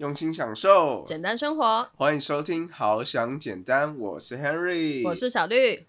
用心享受，简单生活。欢迎收听《好想简单》，我是 Henry，我是小绿。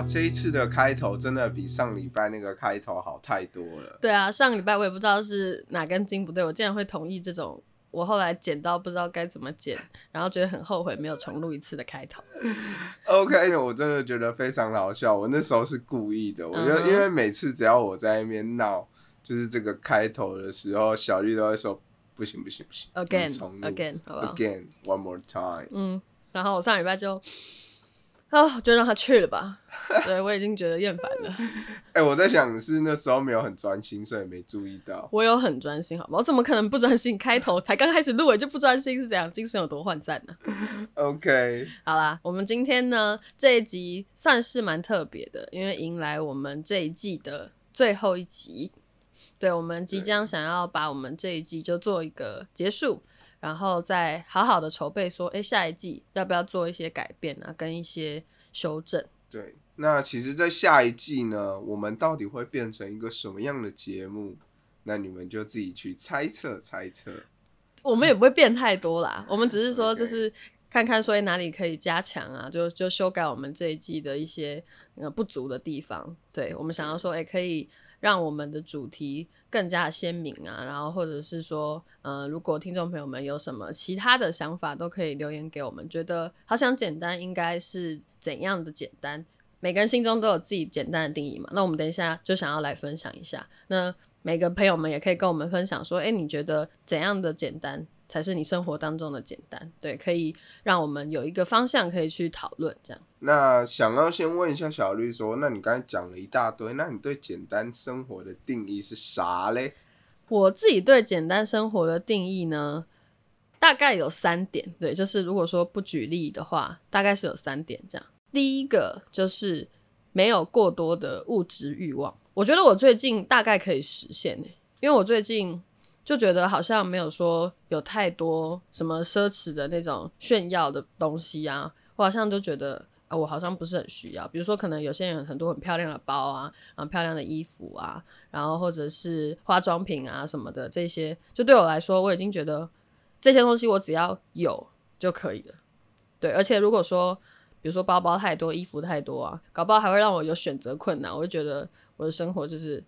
哇，这一次的开头真的比上礼拜那个开头好太多了。对啊，上礼拜我也不知道是哪根筋不对，我竟然会同意这种我后来剪到不知道该怎么剪，然后觉得很后悔没有重录一次的开头。OK，我真的觉得非常好笑。我那时候是故意的，我觉得因为每次只要我在那边闹，就是这个开头的时候，小绿都会说不行不行不行 Again 重 again，好不好 again one more time。嗯，然后我上礼拜就啊，就让他去了吧。对我已经觉得厌烦了。哎、我在想是那时候没有很专心，所以没注意到。我有很专心，好吗？我怎么可能不专心？开头才刚开始录，我就不专心是怎样？精神有多涣散呢？OK，好啦，我们今天呢这一集算是蛮特别的，因为迎来我们这一季的最后一集。对，我们即将想要把我们这一季就做一个结束，然后再好好的筹备，说，哎，下一季要不要做一些改变啊，跟一些修正。对，那其实，在下一季呢，我们到底会变成一个什么样的节目？那你们就自己去猜测猜测。我们也不会变太多啦，我们只是说就是看看所以哪里可以加强啊，就就修改我们这一季的一些呃不足的地方。对我们想要说，哎、可以让我们的主题更加鲜明啊，然后或者是说，呃，如果听众朋友们有什么其他的想法，都可以留言给我们。觉得好想简单应该是怎样的简单？每个人心中都有自己简单的定义嘛。那我们等一下就想要来分享一下。那每个朋友们也可以跟我们分享说，哎、你觉得怎样的简单才是你生活当中的简单？对，可以让我们有一个方向可以去讨论。这样，那想要先问一下小绿说，那你刚才讲了一大堆，那你对简单生活的定义是啥嘞？我自己对简单生活的定义呢，大概有三点。对，就是如果说不举例的话，大概是有三点这样。第一个就是没有过多的物质欲望，我觉得我最近大概可以实现诶，因为我最近就觉得好像没有说有太多什么奢侈的那种炫耀的东西啊，我好像就觉得啊，我好像不是很需要。比如说，可能有些人很多很漂亮的包啊，然后漂亮的衣服啊，然后或者是化妆品啊什么的，这些就对我来说，我已经觉得这些东西我只要有就可以了。对，而且如果说比如说包包太多、衣服太多啊，搞不好还会让我有选择困难，我就觉得我的生活就是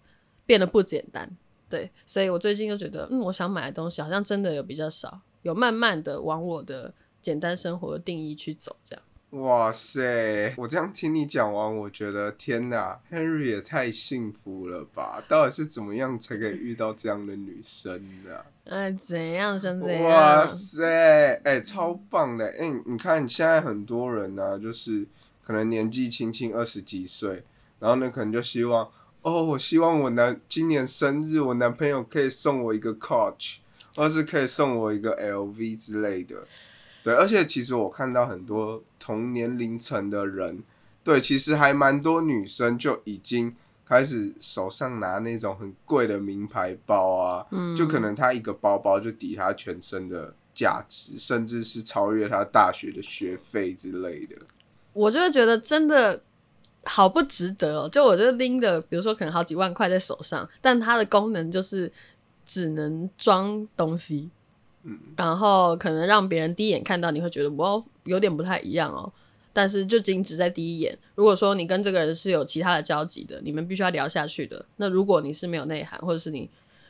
变得不简单。对，所以我最近就觉得，嗯，我想买的东西好像真的有比较少，有慢慢的往我的简单生活的定义去走，这样。哇塞！我这样听你讲完，我觉得天哪，Henry 也太幸福了吧！到底是怎么样才可以遇到这样的女生呢、哎，怎样生怎样？哇塞，哎、超棒的！哎、你看现在很多人呢、就是可能年纪轻轻二十几岁，然后呢可能就希望，哦，我希望我男今年生日，我男朋友可以送我一个 Coach，或是可以送我一个 LV 之类的。对，而且其实我看到很多同年龄层的人，对，其实还蛮多女生就已经开始手上拿那种很贵的名牌包啊，嗯就可能她一个包包就抵她全身的价值，甚至是超越她大学的学费之类的。我就是觉得真的好不值得哦。就我就拎的，比如说可能好几万块在手上，但它的功能就是只能装东西，嗯，然后可能让别人第一眼看到你会觉得我有点不太一样哦。但是就仅止在第一眼，如果说你跟这个人是有其他的交集的，你们必须要聊下去的。那如果你是没有内涵，或者是你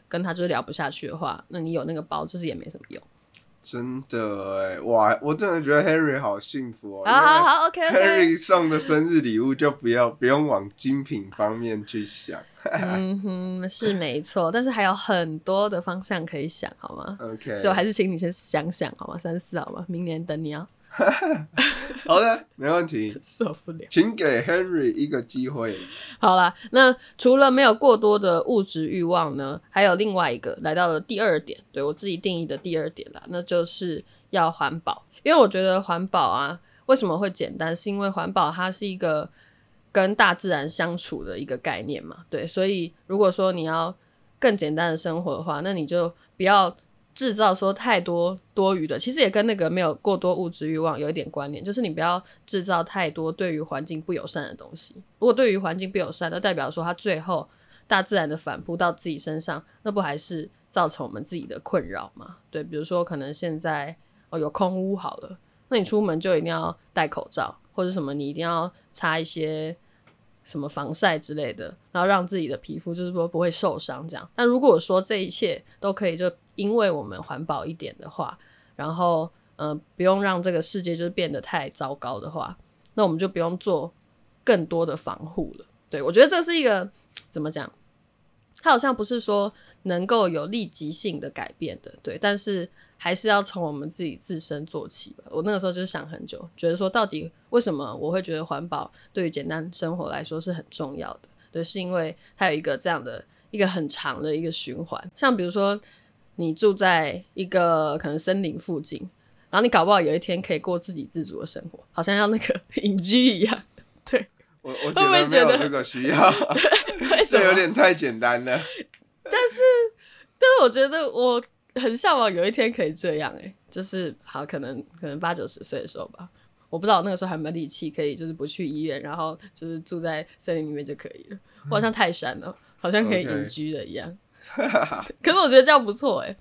跟他就是聊不下去的话，那你有那个包就是也没什么用。真的哎，哇！我真的觉得 Henry 好幸福哦。好好好，OK OK。Henry 送的生日礼物就不要不用往精品方面去想。嗯哼，是没错，但是还有很多的方向可以想，好吗？OK，所以我还是请你先想想，好吗？三四好吗？明年等你啊，好的，没问题，受不了。请给 Henry 一个机会。好啦，那除了没有过多的物质欲望呢，还有另外一个来到了第二点，对我自己定义的第二点啦，那就是要环保。因为我觉得环保啊，为什么会简单？是因为环保它是一个跟大自然相处的一个概念嘛，对，所以如果说你要更简单的生活的话，那你就不要制造说太多多余的，其实也跟那个没有过多物质欲望有一点关联，就是你不要制造太多对于环境不友善的东西。如果对于环境不友善，那代表说它最后大自然的反扑到自己身上，那不还是造成我们自己的困扰吗？对，比如说可能现在哦有空屋好了，那你出门就一定要戴口罩，或者什么你一定要擦一些什么防晒之类的，然后让自己的皮肤就是说不会受伤这样。但如果说这一切都可以就因为我们环保一点的话，然后呃不用让这个世界就是变得太糟糕的话，那我们就不用做更多的防护了。对我觉得这是一个怎么讲？它好像不是说能够有立即性的改变的，对，但是还是要从我们自己自身做起吧。我那个时候就想很久，觉得说到底为什么我会觉得环保对于简单生活来说是很重要的？对，是因为它有一个这样的一个很长的一个循环。像比如说你住在一个可能森林附近，然后你搞不好有一天可以过自给自足的生活，好像要那个 隐居一样。对，我我觉得没有这个需要，为什这有？点太简单了。但是，但是我觉得我很向往有一天可以这样、欸，就是好，可能可能八九十岁的时候吧，我不知道我那个时候还有没有力气可以，就是不去医院，然后就是住在森林里面就可以了。我好像泰山了，好像可以隐居了一样。可是我觉得这样不错哎、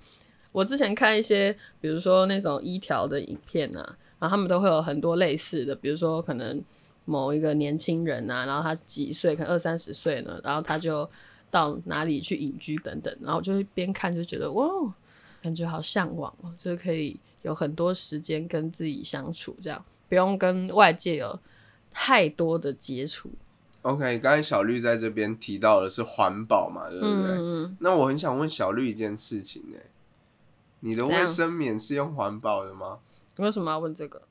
我之前看一些，比如说那种一条的影片啊，然后他们都会有很多类似的，比如说可能某一个年轻人啊，然后他几岁，可能二三十岁呢，然后他就到哪里去隐居等等，然后我就会边看就觉得哇，感觉好向往哦，就是可以有很多时间跟自己相处，这样不用跟外界有太多的接触。OK，刚才小绿在这边提到的是环保嘛，对不对？嗯嗯，那我很想问小绿一件事情呢、你的卫生棉是用环保的吗你为什么要问这个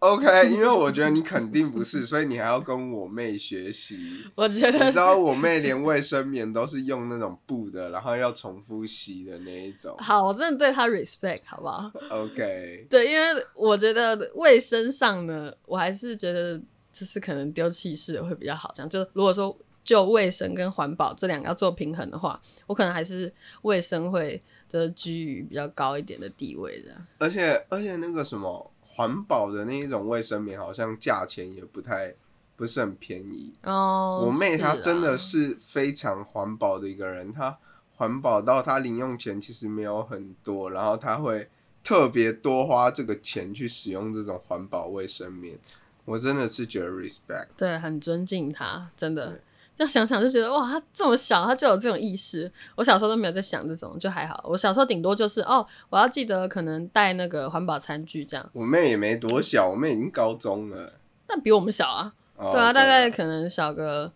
？？OK，因为我觉得你肯定不是，所以你还要跟我妹学习。我觉得你知道我妹连卫生棉都是用那种布的，然后要重复洗的那一种。好，我真的对她 respect，好不好？OK，对，因为我觉得卫生上呢，我还是觉得就是可能丢弃式的会比较好。这样就如果说就卫生跟环保这两个要做平衡的话，我可能还是卫生会就是居于比较高一点的地位这样。而且而且那个什么环保的那一种卫生棉，好像价钱也不太不是很便宜。哦，我妹她真的是非常环保的一个人，她环保到她零用钱其实没有很多，然后她会特别多花这个钱去使用这种环保卫生棉，我真的是觉得 respect。对，很尊敬他，真的对。要想想就觉得哇，他这么小，他就有这种意识。我小时候都没有在想这种，就还好。我小时候顶多就是哦，我要记得可能带那个环保餐具这样，我妹也没多小，我妹已经高中了。但比我们小啊。哦、对啊，大概可能小个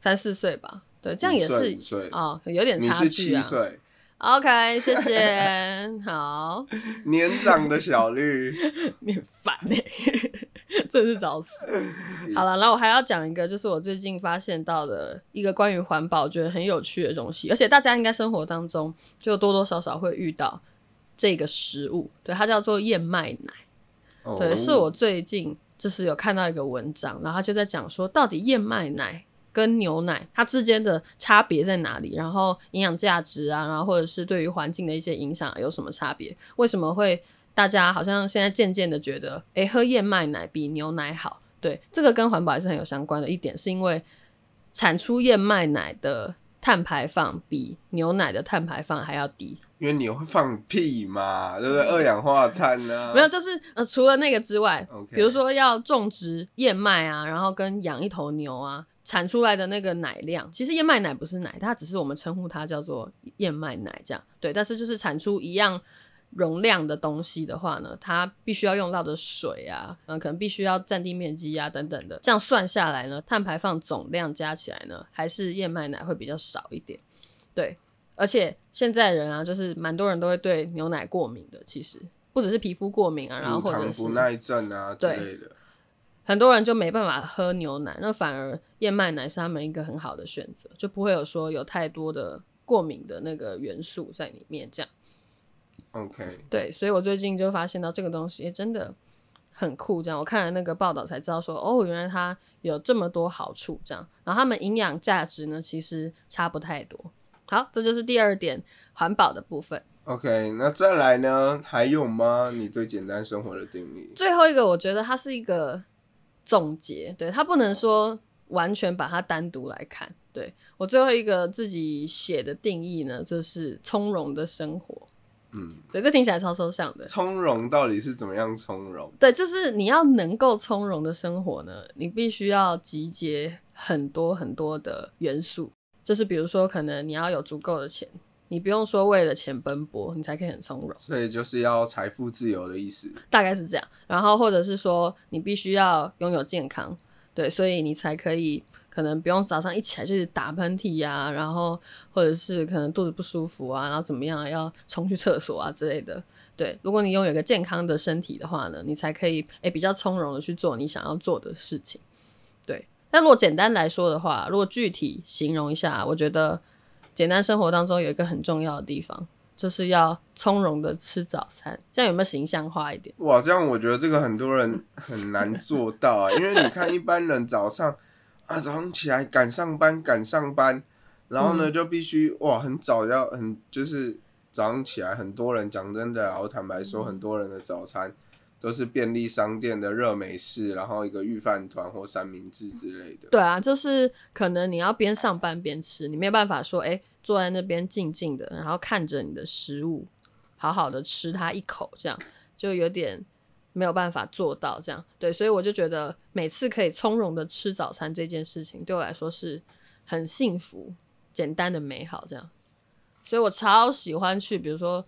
三四岁吧。对，这样也是啊哦，有点差距啊。，OK，谢谢。好，年长的小绿。你很烦哎、真是找死。好了，然后我还要讲一个，就是我最近发现到的一个关于环保，觉得很有趣的东西，而且大家应该生活当中就多多少少会遇到这个食物，对，它叫做燕麦奶。哦对，是我最近就是有看到一个文章，然后他就在讲说，到底燕麦奶跟牛奶它之间的差别在哪里？然后营养价值啊，然后或者是对于环境的一些影响有什么差别？为什么会大家好像现在渐渐的觉得，诶，喝燕麦奶比牛奶好？对，这个跟环保还是很有相关的一点，是因为产出燕麦奶的碳排放比牛奶的碳排放还要低。因为你会放屁嘛，对不对？二氧化碳呢、没有，就是呃，除了那个之外比如说要种植燕麦啊，然后跟养一头牛啊，产出来的那个奶量，其实燕麦奶不是奶，它只是我们称呼它叫做燕麦奶这样。对，但是就是产出一样容量的东西的话呢，它必须要用到的水啊，嗯、可能必须要占地面积啊等等的，这样算下来呢，碳排放总量加起来呢，还是燕麦奶会比较少一点。对，而且现在人啊，就是蛮多人都会对牛奶过敏的，其实不只是皮肤过敏啊，然后乳或者是不耐症啊之类的。很多人就没办法喝牛奶，那反而燕麦奶是他们一个很好的选择，就不会有说有太多的过敏的那个元素在里面。这样 OK，对，所以我最近就发现到这个东西，诶真的很酷，这样我看了那个报道才知道说，哦，原来它有这么多好处，这样，然后它们营养价值呢，其实差不太多。好，这就是第二点环保的部分。OK，那再来呢？还有吗？你对简单生活的定义？最后一个，我觉得它是一个总结，对，它不能说完全把它单独来看。对我最后一个自己写的定义呢，就是从容的生活。嗯，对，这听起来超抽象的。从容到底是怎么样从容？对，就是你要能够从容的生活呢，你必须要集结很多很多的元素。就是比如说，可能你要有足够的钱，你不用说为了钱奔波，你才可以很从容。所以就是要财富自由的意思。大概是这样。然后或者是说，你必须要拥有健康，对，所以你才可以可能不用早上一起来就是打喷嚏呀、然后或者是可能肚子不舒服啊，然后怎么样要冲去厕所啊之类的。对，如果你拥有一个健康的身体的话呢，你才可以诶、比较从容的去做你想要做的事情。对，但如果简单来说的话，如果具体形容一下，我觉得简单生活当中有一个很重要的地方，就是要从容的吃早餐，这样有没有形象化一点？哇，这样我觉得这个很多人很难做到啊，因为你看一般人早上啊，早上起来赶上班，赶上班，然后呢、嗯就必须哇很早要很就是早上起来，很多人讲真的啊，我坦白说，很多人的早餐都是便利商店的热美式，然后一个御饭团或三明治之类的。对啊，就是可能你要边上班边吃，你没有办法说，哎、坐在那边静静的，然后看着你的食物，好好的吃它一口，这样就有点没有办法做到这样。对，所以我就觉得每次可以从容的吃早餐这件事情，对我来说是很幸福、简单的美好这样。所以我超喜欢去，比如说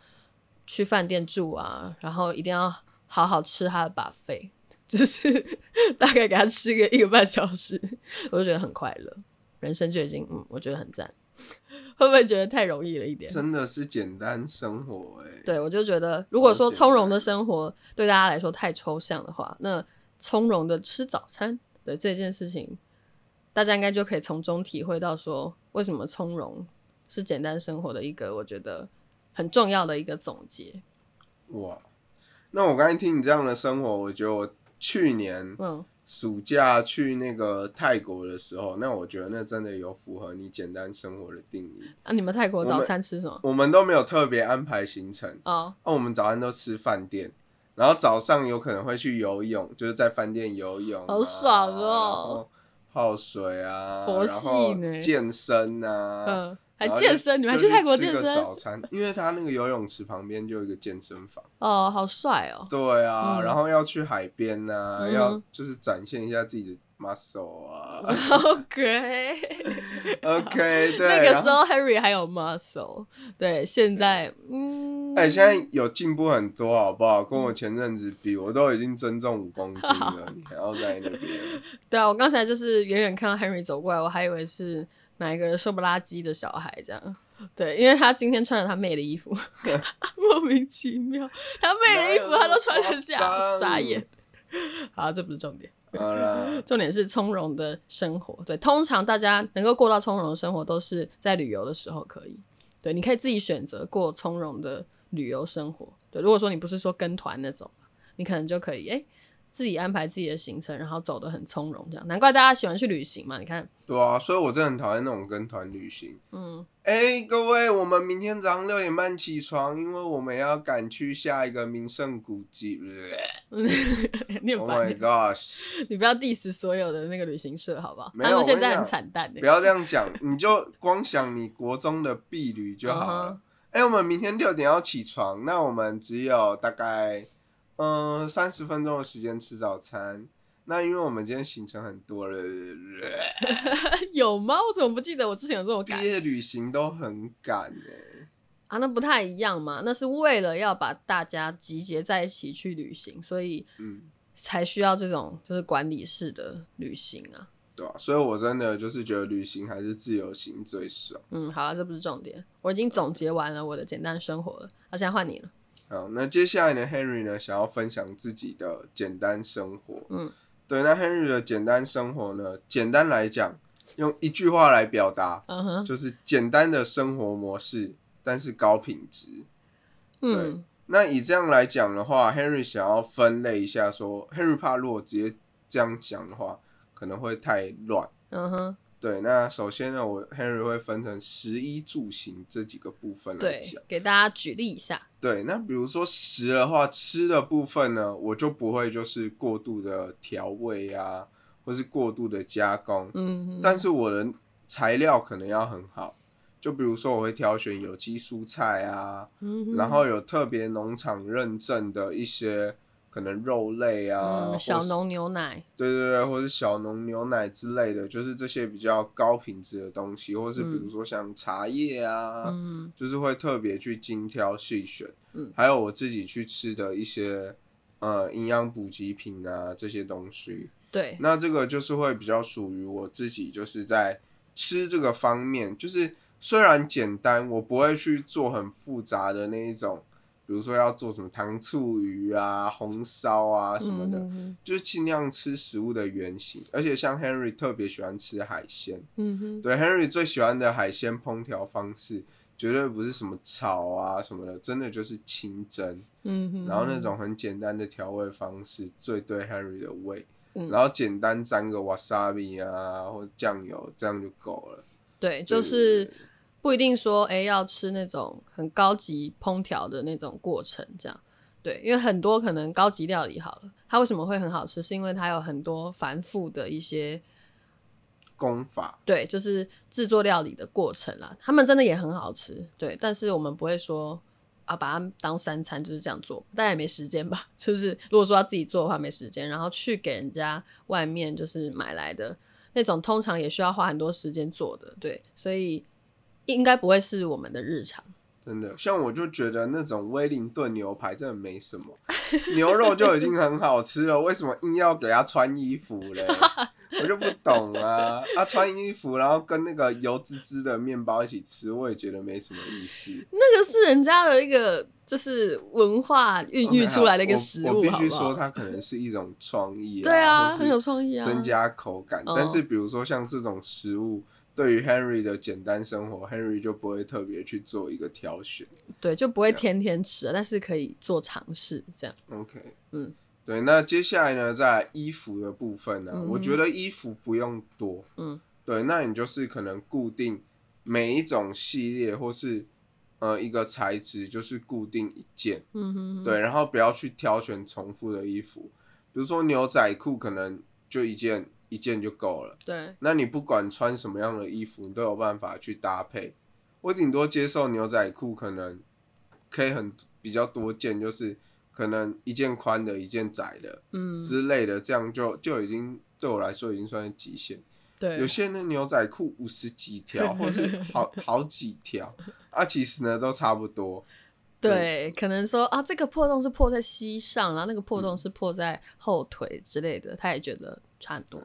去饭店住啊，然后一定要好好吃他的把费，就是 大概给他吃个一个半小时，我就觉得很快乐，人生就已经嗯，我觉得很赞。会不会觉得太容易了一点？真的是简单生活哎、对，我就觉得，如果说从容的生活对大家来说太抽象的话，那从容的吃早餐，对这件事情，大家应该就可以从中体会到说，为什么从容是简单生活的一个我觉得很重要的一个总结。哇，那我刚才听你这样的生活，我觉得我去年嗯，暑假去那个泰国的时候，那我觉得那真的有符合你简单生活的定义。啊，你们泰国早餐吃什么？我们都没有特别安排行程，哦，那、我们早餐都吃饭店，然后早上有可能会去游泳，就是在饭店游泳、啊，好爽哦。泡水啊，佛然后健身啊，嗯，还健身，你们还去泰国健身？早餐，因为他那个游泳池旁边就有一个健身房。哦，好帅哦！对啊，嗯然后要去海边呐、嗯要就是展现一下自己的 muscle 啊。OK，OK，对。那个时候 Harry 还有 muscle，对，现在嗯，哎、现在有进步很多，好不好？跟我前阵子比，我都已经增重五公斤了，你还要在那边？对啊，我刚才就是远远看到 Henry 走过来，我还以为是哪一个瘦不拉几的小孩这样。对，因为他今天穿了他妹的衣服，莫名其妙，他妹的衣服他都穿得下，傻眼。好，这不是重点，重点是从容的生活。对，通常大家能够过到从容的生活，都是在旅游的时候可以。对，你可以自己选择过从容的旅游生活。对，如果说你不是说跟团那种，你可能就可以哎、诶自己安排自己的行程，然后走得很从容，这样难怪大家喜欢去旅行嘛。你看，对啊，所以我真的很讨厌那种跟团旅行。嗯，哎、各位，我们明天早上六点半起床，因为我们要赶去下一个名胜古迹。Oh my gosh！你不要 diss 所有的那个旅行社好不好？没有他们现在很惨淡的、不要这样讲，你就光想你国中的避旅就好了。哎、我们明天六点要起床，那我们只有大概嗯三十分钟的时间吃早餐。那因为我们今天行程很多了，有吗？我怎么不记得我之前有这么毕赶业旅行都很赶哎、啊？那不太一样嘛，那是为了要把大家集结在一起去旅行，所以嗯，才需要这种就是管理式的旅行啊。对啊，所以我真的就是觉得旅行还是自由行最爽。嗯，好了，这不是重点，我已经总结完了我的简单生活了，那、现在换你了。好，那接下来呢，Henry 呢想要分享自己的简单生活。嗯，对，那 Henry 的简单生活呢，简单来讲，用一句话来表达，就是简单的生活模式，但是高品质。嗯，那以这样来讲的话，Henry 想要分类一下说，Henry 怕如果直接这样讲的话，可能会太乱。嗯哼，对，那首先呢，我 Henry 会分成食衣住行这几个部分来对讲。，给大家举例一下。对，那比如说食的话，吃的部分呢，我就不会就是过度的调味啊，或是过度的加工。嗯哼，但是我的材料可能要很好，就比如说我会挑选有机蔬菜啊，嗯然后有特别农场认证的一些可能肉类啊，嗯，小农牛奶，对对对，或是小农牛奶之类的，就是这些比较高品质的东西，或是比如说像茶叶啊，嗯。就是会特别去精挑细选。嗯。还有我自己去吃的一些呃营养补给品啊这些东西，对，那这个就是会比较属于我自己，就是在吃这个方面，就是虽然简单，我不会去做很复杂的那一种，比如说要做什么糖醋鱼啊、红烧啊什么的，嗯哼就是尽量吃食物的原型。而且像 Henry 特别喜欢吃海鲜，嗯哼，对 Henry 最喜欢的海鲜烹调方式。绝对不是什么炒啊什么的，真的就是清蒸，嗯哼，然后那种很简单的调味方式最对 Henry 的胃。嗯然后简单沾个 wasabi 啊，或者酱油，这样就够了。对，就是不一定说哎、诶要吃那种很高级烹调的那种过程，这样。对，因为很多可能高级料理好了，它为什么会很好吃，是因为它有很多繁复的一些功法。对，就是制作料理的过程啦，他们真的也很好吃，对，但是我们不会说啊把它当三餐就是这样做，大家也没时间吧，就是如果说要自己做的话没时间，然后去给人家外面就是买来的那种，通常也需要花很多时间做的，对，所以应该不会是我们的日常。真的，像我就觉得那种威灵顿牛排真的没什么，牛肉就已经很好吃了，为什么硬要给他穿衣服嘞？我就不懂啊！他、穿衣服，然后跟那个油滋滋的面包一起吃，我也觉得没什么意思。那个是人家的一个就是文化孕育出来的一个食物，我我必须说，它可能是一种创意啊，对啊，很有创意啊，增加口感。嗯但是比如说像这种食物，对于 Henry 的简单生活，Henry 就不会特别去做一个挑选。对，就不会天天吃，但是可以做尝试这样。OK，嗯，对。那接下来呢，在衣服的部分呢、嗯我觉得衣服不用多。嗯，对，那你就是可能固定每一种系列或是呃一个材质，就是固定一件。嗯哼，对，然后不要去挑选重复的衣服，比如说牛仔裤可能就一件一件就够了。对，那你不管穿什么样的衣服，你都有办法去搭配。我顶多接受牛仔裤可能可以很比较多件，就是可能一件宽的，一件窄的嗯，之类的，这样就就已经对我来说已经算是极限。对，有些那牛仔裤五十几条，或是好 好几条，啊，其实呢都差不多。对，可能说啊，这个破洞是破在膝上，然后那个破嗯洞是破在后腿之类的，他也觉得差很多。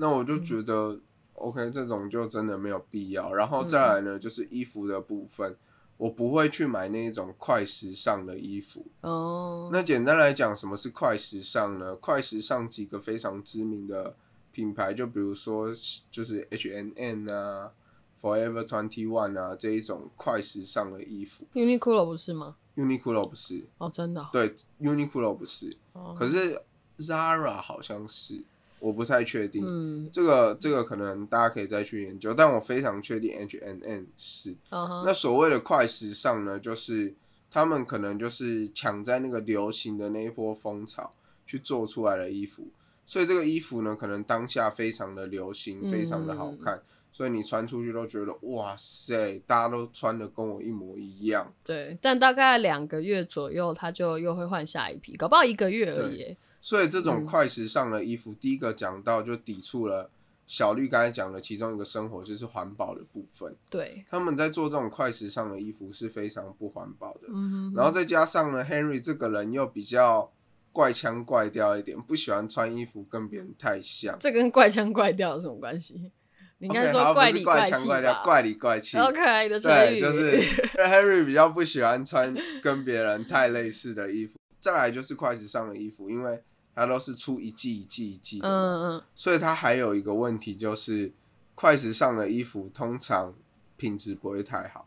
那我嗯就觉得、OK，这种就真的没有必要。然嗯后再来呢，就是衣服的部分，我不会去买那种快时尚的衣服。哦，那简单来讲，什么是快时尚呢？快时尚几个非常知名的品牌，就比如说就是 H&M 啊、Forever Twenty One 啊这一种快时尚的衣服。Uniqlo 不是吗？Uniqlo 不是，哦，真的哦、对，Uniqlo 不是，哦可是 Zara 好像是，我不太确定。嗯，这个这个可能大家可以再去研究，但我非常确定 H&M 是。那所谓的快时尚呢，就是他们可能就是抢在那个流行的那一波风潮去做出来的衣服，所以这个衣服呢，可能当下非常的流行，嗯非常的好看，所以你穿出去都觉得哇塞，大家都穿的跟我一模一样。对，但大概两个月左右，他就又会换下一批，搞不好一个月而已耶。所以这种嗯快时尚的衣服，第一个讲到就抵触了小绿刚才讲的其中一个生活，就是环保的部分。对，他们在做这种快时尚的衣服是非常不环保的。嗯哼，然后再加上呢，Henry 这个人又比较怪腔怪调一点，不喜欢穿衣服跟别人太像。这跟怪腔怪调有什么关系？你应该说怪里怪腔怪调，气吧怪里怪气。好可爱的成对，就是 Henry 比较不喜欢穿跟别人太类似的衣服。再来就是快时尚的衣服，因为它都是出一季一季一季的，嗯嗯，所以它还有一个问题就是，快时尚的衣服通常品质不会太好。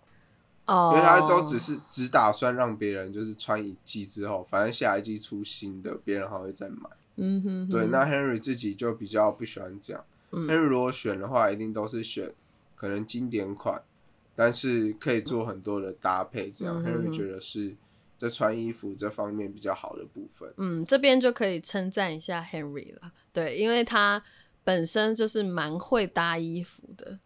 哦，因为他都只是只打算让别人就是穿一季之后，反正下一季出新的，别人还会再买。嗯哼哼，对，那 Henry 自己就比较不喜欢这样。嗯 Henry 如果选的话，一定都是选可能经典款，但是可以做很多的搭配，这样、嗯哼 Henry 觉得是在穿衣服这方面比较好的部分。嗯，这边就可以称赞一下 Henry 了，对，因为他本身就是蛮会搭衣服的，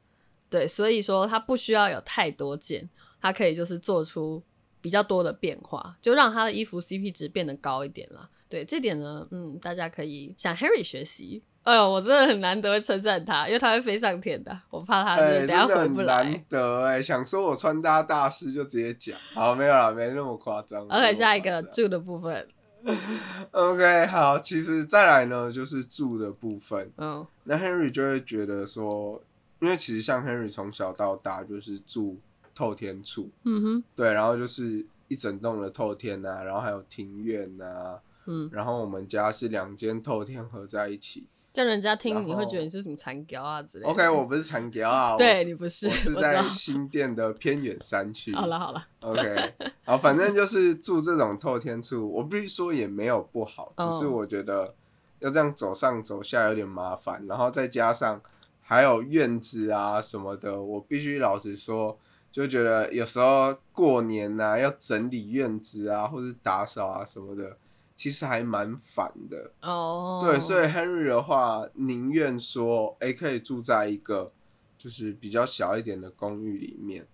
对，所以说他不需要有太多件，他可以就是做出比较多的变化，就让他的衣服 CP 值变得高一点啦。对，这点呢，嗯，大家可以向 Harry 学习。哎呦，我真的很难得会称赞他，因为他会飞上天的，我怕他等下回不来难。得哎、想说我穿搭大师就直接讲，好，没有啦，没那么夸张。OK，下一个住的部分，OK，好，其实再来呢，就是住的部分。嗯那 Henry 就会觉得说，因为其实像 Henry 从小到大就是住透天处，嗯哼，对，然后就是一整栋的透天呐、然后还有庭院呐、嗯，然后我们家是两间透天合在一起。叫人家听你会觉得你是什么残雕啊之类的。OK，我不是残雕啊，对你不是，我是在新店的偏远山区。好了好了，OK，好，反正就是住这种透天处，我必须说也没有不好，只是哦我觉得要这样走上走下有点麻烦，然后再加上还有院子啊什么的，我必须老实说，就觉得有时候过年呐、要整理院子啊，或是打扫啊什么的，其实还蛮烦的。哦，对，所以 Henry 的话，宁愿说，哎、可以住在一个就是比较小一点的公寓里面。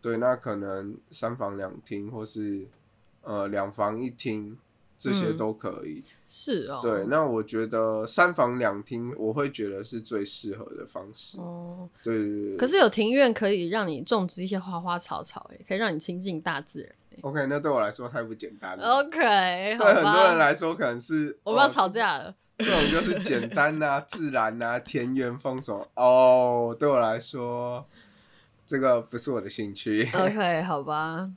对，那可能三房两厅，或是呃两房一厅，这些嗯都可以。是哦，对，那我觉得三房两厅，我会觉得是最适合的方式。哦，对对对对。可是有庭院可以让你种植一些花花草草，哎，可以让你亲近大自然欸。OK，那对我来说太不简单了。OK，对很多人，来说，可能是我们要哦吵架了。这种就是简单呐、自然呐、田园风什么哦，对我来说，这个不是我的兴趣。OK，好吧，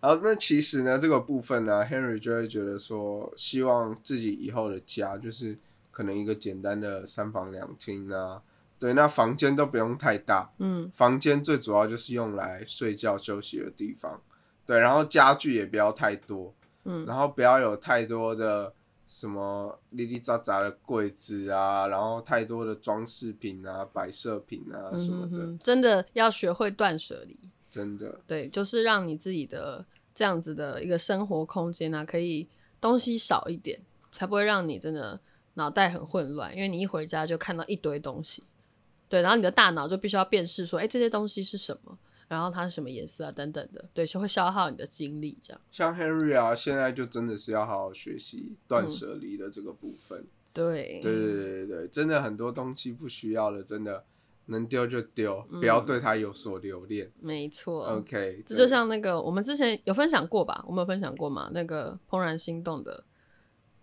好，那其实呢，这个部分呢，Henry 就会觉得说，希望自己以后的家就是可能一个简单的三房两厅啊，对，那房间都不用太大，嗯房间最主要就是用来睡觉休息的地方，对，然后家具也不要太多，嗯然后不要有太多的什么哩哩杂杂的柜子啊，然后太多的装饰品啊、摆设品啊嗯什么的，哼哼，真的要学会断舍离。真的，对，就是让你自己的这样子的一个生活空间啊，可以东西少一点，才不会让你真的脑袋很混乱。因为你一回家就看到一堆东西，对，然后你的大脑就必须要辨识说，哎、这些东西是什么，然后它是什么颜色啊，等等的，对，是会消耗你的精力，这样。像 Henry 啊，现在就真的是要好好学习断嗯舍离的这个部分。对，对对对对对，真的很多东西不需要了，真的能丢就丢，嗯不要对它有所留恋。没错。OK，对这就像那个我们之前有分享过吧？我们有分享过嘛？那个怦然心动的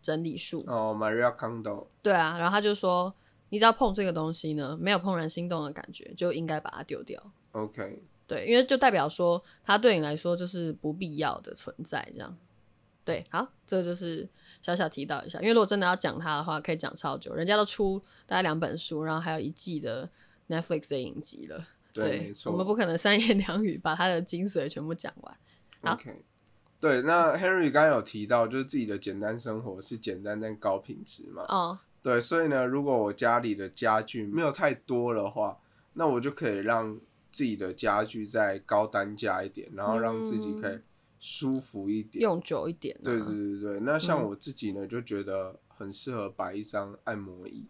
整理术，哦，Maria Kondo，对啊，然后他就说，你只要碰这个东西呢，没有怦然心动的感觉，就应该把它丢掉。OK，对，因为就代表说它对你来说就是不必要的存在，这样。对，好，这就是小小提到一下，因为如果真的要讲它的话，可以讲超久，人家都出大概两本书，然后还有一季的 Netflix 的影集了。对，没错。我们不可能三言两语把它的精髓全部讲完。好 OK，对，那 Henry 刚刚有提到，就是自己的简单生活是简单但高品质嘛。哦，对，所以呢，如果我家里的家具没有太多的话，那我就可以让自己的家具再高单价一点，然后让自己可以舒服一点。用久一点、啊。对对对对，那像嗯我自己呢，就觉得很适合摆一张按摩椅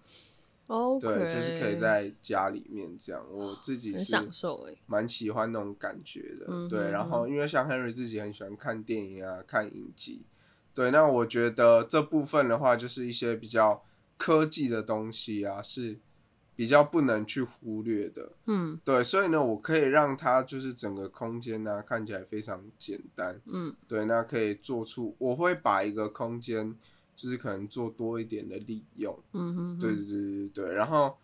，，OK，对，就是可以在家里面这样。我自己很是享受哎、蛮喜欢那种感觉的，对。然后因为像 Henry 自己很喜欢看电影啊、看影集，对。那我觉得这部分的话，就是一些比较科技的东西啊，是比较不能去忽略的，嗯。对。所以呢，我可以让它就是整个空间呢、看起来非常简单，嗯。对。那可以做出，我会把一个空间就是可能做多一点的利用，嗯哼哼，对对对对对，然后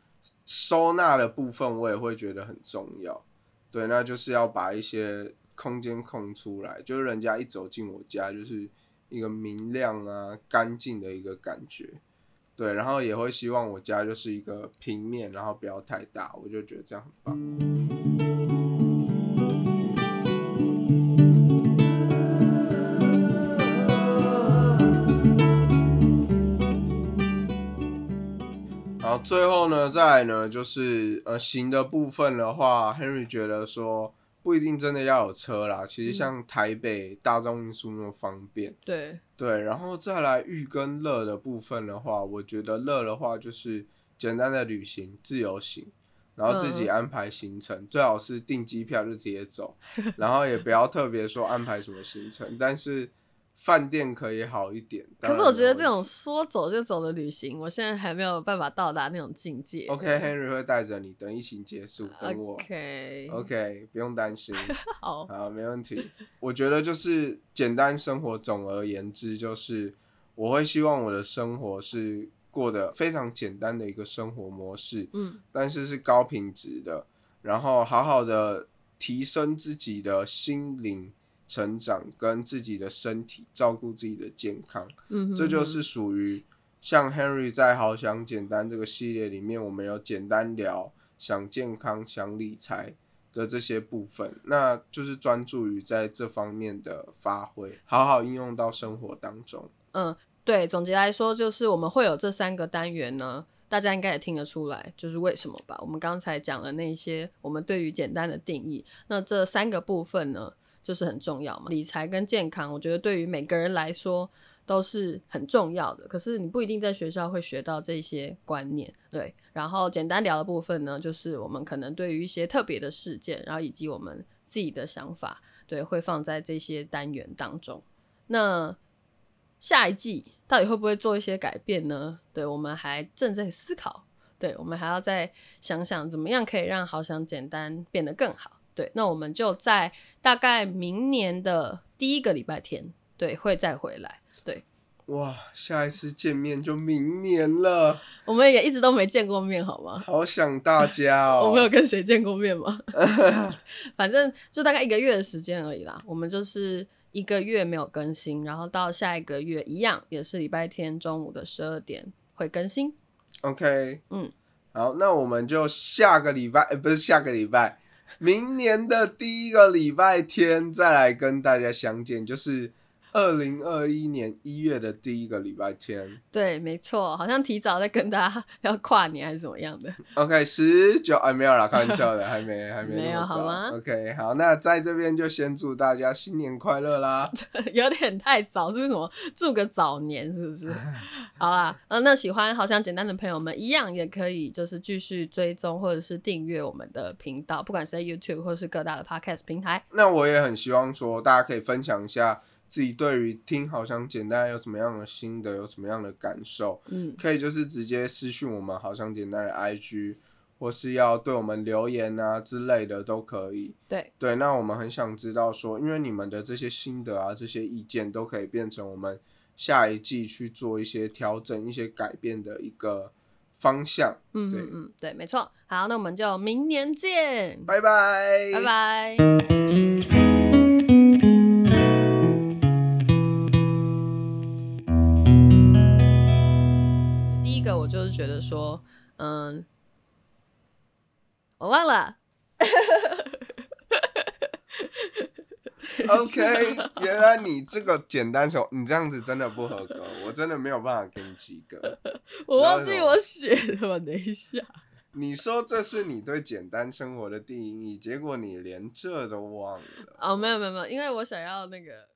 收纳的部分我也会觉得很重要，对，那就是要把一些空间空出来，就是人家一走进我家就是一个明亮啊、干净的一个感觉，对然后也会希望我家就是一个平面然后不要太大我就觉得这样很棒。好最后呢再呢就是呃形的部分的话 henry 觉得说不一定真的要有车啦，其实像台北大众运输那么方便，对，对，然后再来欲跟乐的部分的话，我觉得乐的话就是简单的旅行，自由行，然后自己安排行程，最好是订机票就直接走，然后也不要特别说安排什么行程，但是饭店可以好一点。可是我觉得这种题说走就走的旅行，我现在还没有办法到达那种境界。OK，Henry 会带着你，等疫情结束，等我。OK，OK，不用担心，好，好，没问题。我觉得就是简单生活，总而言之就是我会希望我的生活是过得非常简单的一个生活模式，嗯但是是高品质的，然后好好的提升自己的心灵成长跟自己的身体，照顾自己的健康。嗯哼，这就是属于像 Henry 在《好想简单》这个系列里面，我们有简单聊想健康、想理财的这些部分，那就是专注于在这方面的发挥，好好应用到生活当中。嗯，对，总结来说就是我们会有这三个单元呢，大家应该也听得出来，就是为什么吧？我们刚才讲了那些我们对于简单的定义，那这三个部分呢，就是很重要嘛。理财跟健康，我觉得对于每个人来说都是很重要的，可是你不一定在学校会学到这些观念，对。然后简单聊的部分呢，就是我们可能对于一些特别的事件，然后以及我们自己的想法，对，会放在这些单元当中。那下一季到底会不会做一些改变呢？对我们还正在思考，对我们还要再想想怎么样可以让好想简单变得更好。对，那我们就在大概明年的第一个礼拜天，对，会再回来。对，哇，下一次见面就明年了，我们也一直都没见过面，好吗？好想大家哦！我们有跟谁见过面吗？反正就大概一个月的时间而已啦。我们就是一个月没有更新，然后到下一个月一样，也是礼拜天中午的十二点会更新。OK，嗯，好，那我们就下个礼拜，呃，不是下个礼拜，明年的第一个礼拜天再来跟大家相见，就是二零二一年一月的第一个礼拜天。对，没错，好像提早在跟大家要跨年还是怎么样的。OK，十九哎没有啦，开玩笑的，还没还没 没有好吗 OK，好，那在这边就先祝大家新年快乐啦！有点太早，是什么？祝个早年是不是？好啦，呃，那喜欢好像简单的朋友们一样，也可以就是继续追踪或者是订阅我们的频道，不管是在 YouTube 或者是各大的 Podcast 平台。那我也很希望说，大家可以分享一下自己对于听好像简单有什么样的心得，有什么样的感受。嗯，可以就是直接私讯我们，好像简单的 IG，或是要对我们留言啊之类的都可以。对，对，那我们很想知道说，因为你们的这些心得啊、这些意见，都可以变成我们下一季去做一些调整、一些改变的一个方向。嗯嗯嗯，对，没错。好，那我们就明年见，拜拜，拜拜。觉得说，嗯，我忘了。OK，原来你这个简单手，你这样子真的不合格，我真的没有办法给你及格。我忘记我写的了，等一下。你说这是你对简单生活的定义，结果你连这都忘了。哦，没有没有没有，因为我想要那个。